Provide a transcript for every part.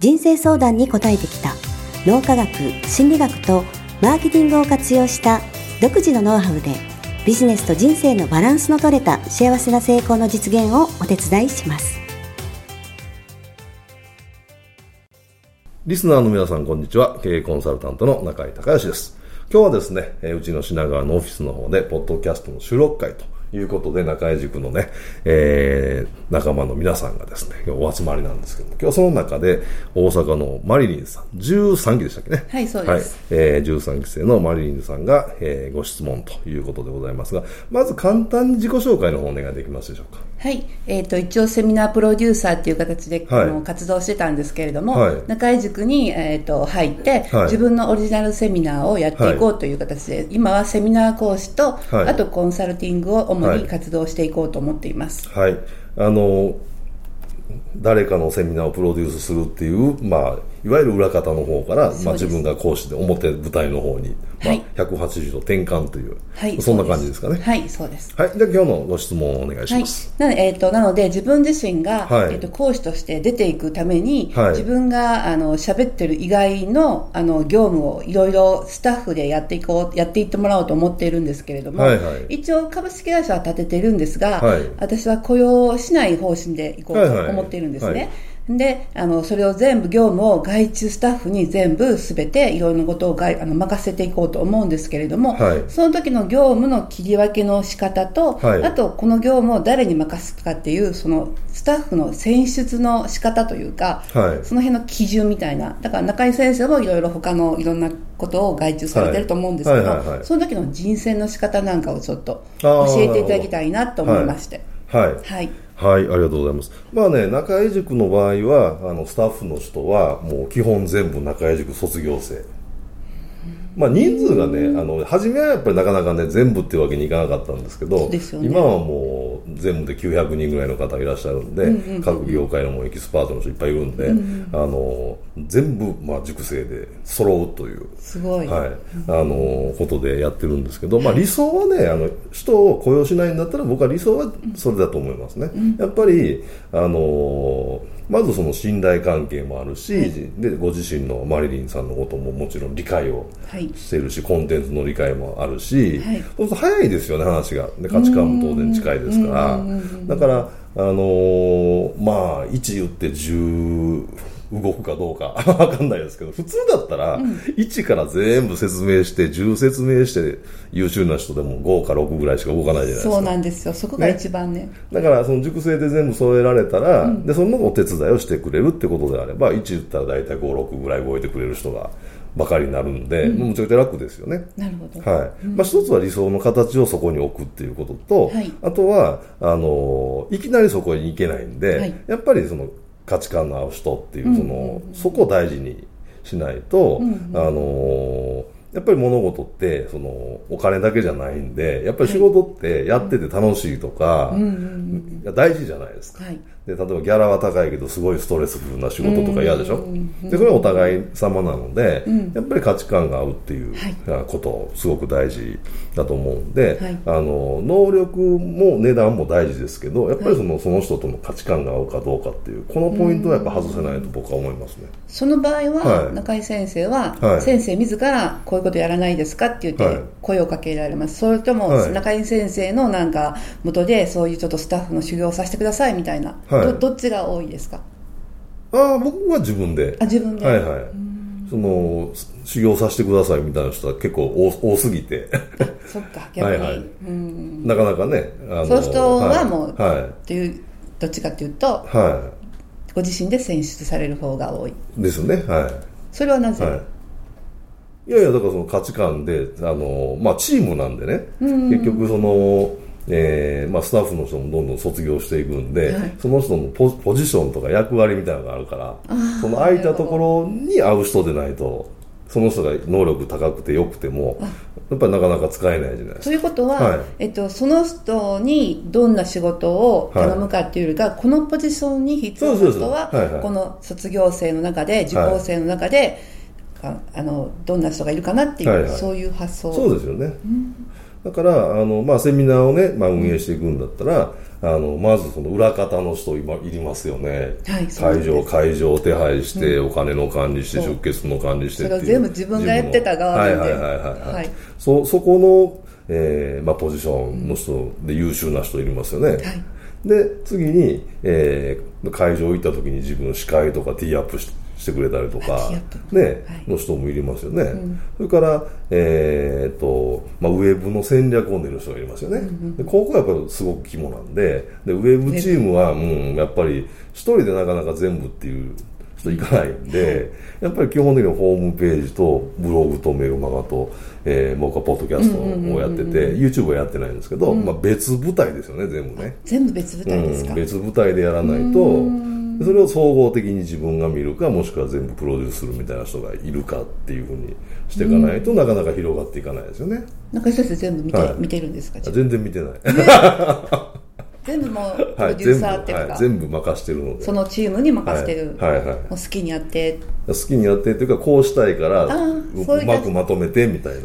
人生相談に応えてきた。脳科学心理学とマーケティングを活用した独自のノウハウでビジネスと人生のバランスの取れた幸せな成功の実現をお手伝いします。リスナーの皆さんこんにちは。経営コンサルタントの中井隆義です。今日はですねうちの品川のオフィスの方でポッドキャストの収録会ということで、中井塾のね、えー、仲間の皆さんがですね、お集まりなんですけども、今日その中で、大阪のマリリンさん、13期でしたっけね？はい、そうです。はい、えー、13期生のマリリンさんが、えー、ご質問ということでございますが、まず簡単に自己紹介の方お願いできますでしょうか？はい、えっ、ー、と、一応セミナープロデューサーっていう形で、はい、あの活動してたんですけれども、はい、中井塾に、えっ、ー、と、入って、はい、自分のオリジナルセミナーをやっていこうという形で、今はセミナー講師と、あとコンサルティングを主に活動していこうと思っています。はい。あの、誰かのセミナーをプロデュースするっていう、まあ、いわゆる裏方の方から、まあ、自分が講師で表舞台の方に、まあ、180度転換という、はい、そんな感じですかね。はい、そうです。はい、じゃあ今日のご質問をお願いします。はい、なえーと、なので、自分自身が、はい、えーと、講師として出ていくために、はい、自分があの喋ってる以外のあの業務をいろいろスタッフでやっていこう、やっていってもらおうと思っているんですけれども、はいはい、一応株式会社は立ててるんですが、はい、私は雇用しない方針でいこうと思っているんですね。はい。はいで、あの、それを全部業務を外注スタッフに全部すべていろいろなことをあの任せていこうと思うんですけれども、はい、その時の業務の切り分けの仕方と、はい、あとこの業務を誰に任すかっていう、そのスタッフの選出の仕方というか、はい、その辺の基準みたいな、だから中井先生もいろいろ他のいろんなことを外注されてると思うんですけど、その時の人選の仕方なんかをちょっと教えていただきたいなと思いまして。はい。はいはい、ありがとうございます。まあね、中江塾の場合は、あの、スタッフの人は、もう基本全部中江塾卒業生。まあ、人数がね、あの、初めはやっぱりなかなかね、全部っていうわけにいかなかったんですけど、ね、今はもう全部で900人ぐらいの方いらっしゃるんで、うんうん、各業界のもエキスパートの人いっぱいいるんで、うんうん、あの、全部、まあ、塾生で揃うという、すごい。はい、あの、ことでやってるんですけど、まあ、理想はね、あの、人を雇用しないんだったら、僕は理想はそれだと思いますね。うん、やっぱり、あの、まずその信頼関係もあるし、はい、でご自身のマリリンさんのことももちろん理解をしてるし、はい、コンテンツの理解もあるし、はい、そうすると早いですよね話が。で価値観も当然近いですから。だからあのー、まあ1言って10動くかどうか わかんないですけど、普通だったら、1から全部説明して、10説明して、優秀な人でも5か6ぐらいしか動かないじゃないですか。そうなんですよ。そこが一番ね。ねだから、その熟成で全部添えられたら、うん、で、そのお手伝いをしてくれるってことであれば、1言ったら大体5、6ぐらい動いてくれる人が、ばかりになるんで、うん、むちゃくちゃ楽ですよね。なるほど。はい。うん、まあ一つは理想の形をそこに置くっていうことと、はい、あとは、あの、いきなりそこに行けないんで、はい、やっぱりその価値観の合う人っていう、その、そこを大事にしないと、あのやっぱり物事ってそのお金だけじゃないんでやっぱり仕事ってやってて楽しいとか、大事じゃないですか、はい、で例えばギャラは高いけどすごいストレスフルな仕事とか嫌でしょ、でそれはお互い様なので、うん、やっぱり価値観が合うっていうことすごく大事だと思うんで、はい、あの能力も値段も大事ですけどやっぱりその,、その人との価値観が合うかどうかっていうこのポイントはやっぱ外せないと僕は思いますね。その場合は、中井先生は、先生自らこういうことやらないですかって言って声をかけられます、それとも中井先生のなんか元でそういうちょっとスタッフの修行させてくださいみたいな、はい、どどっちが多いですか？ああ僕は自分で。あ自分で。はいはい。その修行させてくださいみたいな人は結構多多すぎて。そっか 逆に、はい。はい、なかなかねあのそういう人はもう、はい、っていうどっちかっていうと、はい、ご自身で選出される方が多い。ですねはい。それはなぜ、はい。いやいや、だからその価値観で、あの、まあチームなんでね、うん、結局その、えーまあ、スタッフの人もどんどん卒業していくんで、はい、その人のポポジションとか役割みたいなのがあるからその空いたところに合う人でないとその人が能力高くてよくてもやっぱりなかなか使えないじゃないですか。ということは、はい、えっと、その人にどんな仕事を頼むかっていうよりか、はい、このポジションに必要な人は、この卒業生の中で受講生の中で、はい、あのどんな人がいるかなっていう、はいはい、そういう発想。そうですよね、うんだから、あの、まあ、セミナーをね、まあ、運営していくんだったら、あの、まずその裏方の人今いりますよね。はい、会場、会場手配して、うん、お金の管理して、出血の管理してそれ全部自分がやってた側で。はいはいはいはい、はい。そ、そこの、えー、まあ、ポジションの人で優秀な人いりますよね。はい。で、次に、えー、会場行った時に自分の司会とかティーアップして、してくれたりとか、ね、はい、の人もいりますよね。うん、それから、えと、まあ、ウェブの戦略を練る人がいますよね。うん、でここはやっぱりすごく肝なんで、で、ウェブチームは、うん、やっぱり一人でなかなか全部っていう人いかないんで、やっぱり基本的にホームページとブログとメルマガと、えー、僕はポッドキャストをやってて、YouTube はやってないんですけど、まあ別舞台ですよね、全部ね。全部別舞台ですか、別舞台でやらないと、それを総合的に自分が見るかもしくは全部プロデュースするみたいな人がいるかっていうふうにしていかないと、なかなか広がっていかないですよね。中井先生全部見てはい、見てるんですか。全然見てない、全部もうプロデューサーっていうか、はい。全部はい、全部任してるので。そのチームに任せてる、はい。はい。はい、もう好きにやって。好きにやってっていうかこうしたいからうまくまとめてみたいな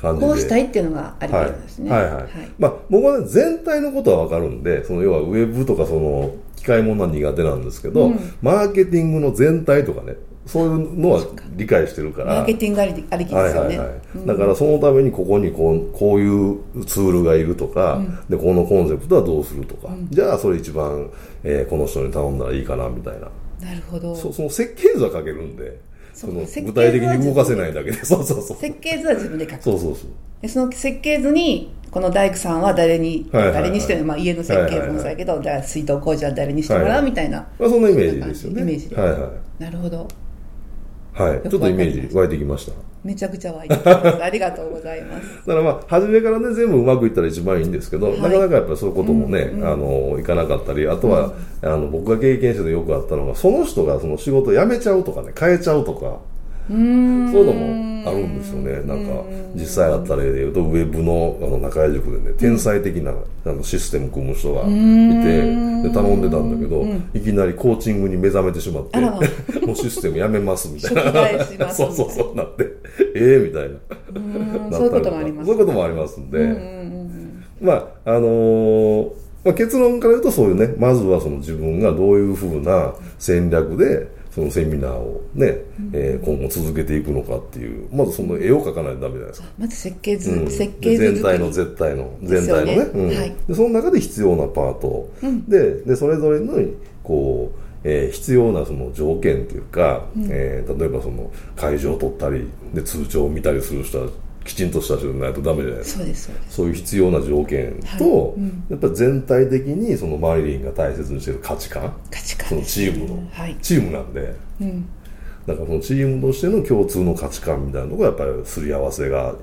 感じで。こうしたいっていうのがありますね、はい。はいはい、はい、まあ僕は、ね、全体のことは分かるんでその要はウェブとかその機械物は苦手なんですけど、うん、マーケティングの全体とかねそういうのは理解してるから。マーケティングありありきですよね、はいはいはい。うん、だからそのためにここにこうこういうツールがいるとか、うん、でこのコンセプトはどうするとか、じゃあそれ一番、えー、この人に頼んだらいいかなみたいな。なるほど。そその設計図は書けるんでその具体的に動かせないだけで。そうそうそう。設計図は自分で書く。そうそうそう。でその設計図にこの大工さんは誰に、はいはいはい、誰にしても、まあ、家の設計図もそうやけど、はいはいはい、水道工事は誰にしてもらうみたいな、まあ、そんなイメージですよね。イメージで、はいはい、なるほど。はい。ちょっとイメージ湧いてきましためちゃくちゃ湧いてきます。ありがとうございます。だからまあ初めからね全部うまくいったら一番いいんですけど、はい、なかなかやっぱりそういうこともね、うんうん、あのいかなかったりあとは、うん、あの僕が経験しててよくあったのがその人がその仕事を辞めちゃうとかね変えちゃうとかそういうのもあるんですよね。なんか実際あった例で言うとウェブのあの中井塾でね天才的なあのシステム組む人がいてで頼んでたんだけどいきなりコーチングに目覚めてしまって もうシステムやめますみたいな。そうそうそうなってえ えー、みたいな。そういうこともありますそういうこともありますんで。まああのーまあ、結論から言うとそういうねまずはその自分がどういうふうな戦略でそのセミナーをね、うん、えー、今後続けていくのかっていうまずその絵を描かないとダメじゃないですか。まず設計図、うん、設計図全体の絶対の全体のね、ね。うん、はい、でその中で必要なパート、うん、ででそれぞれのこうえー、必要なその条件というか、うん、えー、例えばその会場を取ったりで通帳を見たりする人はきちんとした人じゃないとダメじゃないですか。そうですそういう必要な条件と、はい。うん、やっぱ全体的にそのマリリンが大切にしている価値観。価値観そのチームの、はい、チームなんで、うん、だからそのチームとしての共通の価値観みたいなのがやっぱりすり合わせが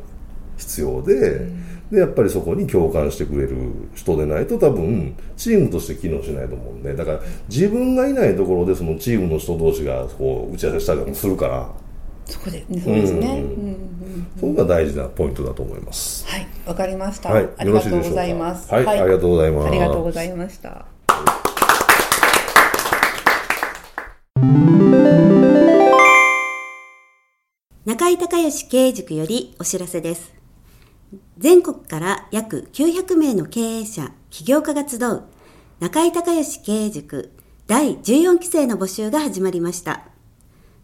必要で、うん、でやっぱりそこに共感してくれる人でないと多分チームとして機能しないと思うんで。だから自分がいないところでそのチームの人同士がこう打ち合わせしたりとかするから。そこで、そうですね。うんそこが大事なポイントだと思います。はい、わかりました。はい、ありがとうございます。はい、はい、ありがとうございます。ありがとうございました。中井隆義経営塾よりお知らせです。全国から約900名の経営者、起業家が集う中井隆義経営塾第14期生の募集が始まりました。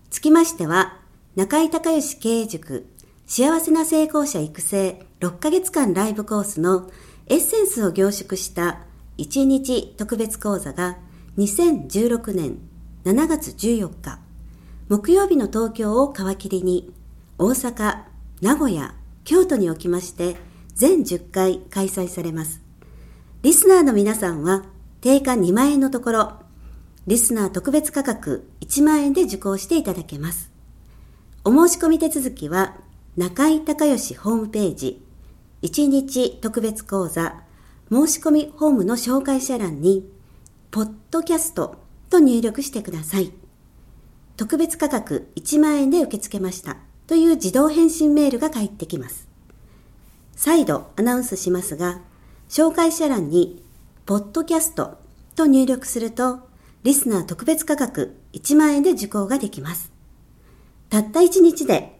つきましては、中井隆義経営塾幸せな成功者育成6ヶ月間ライブコースのエッセンスを凝縮した1日特別講座が2016年7月14日木曜日の東京を皮切りに大阪、名古屋、京都におきまして全10回開催されます。リスナーの皆さんは定価2万円のところリスナー特別価格1万円で受講していただけます。お申し込み手続きは、中井隆義ホームページ、1日特別講座申し込みホームの紹介者欄に、ポッドキャストと入力してください。特別価格1万円で受け付けましたという自動返信メールが返ってきます。再度アナウンスしますが、紹介者欄に、ポッドキャストと入力すると、リスナー特別価格1万円で受講ができます。たった1日で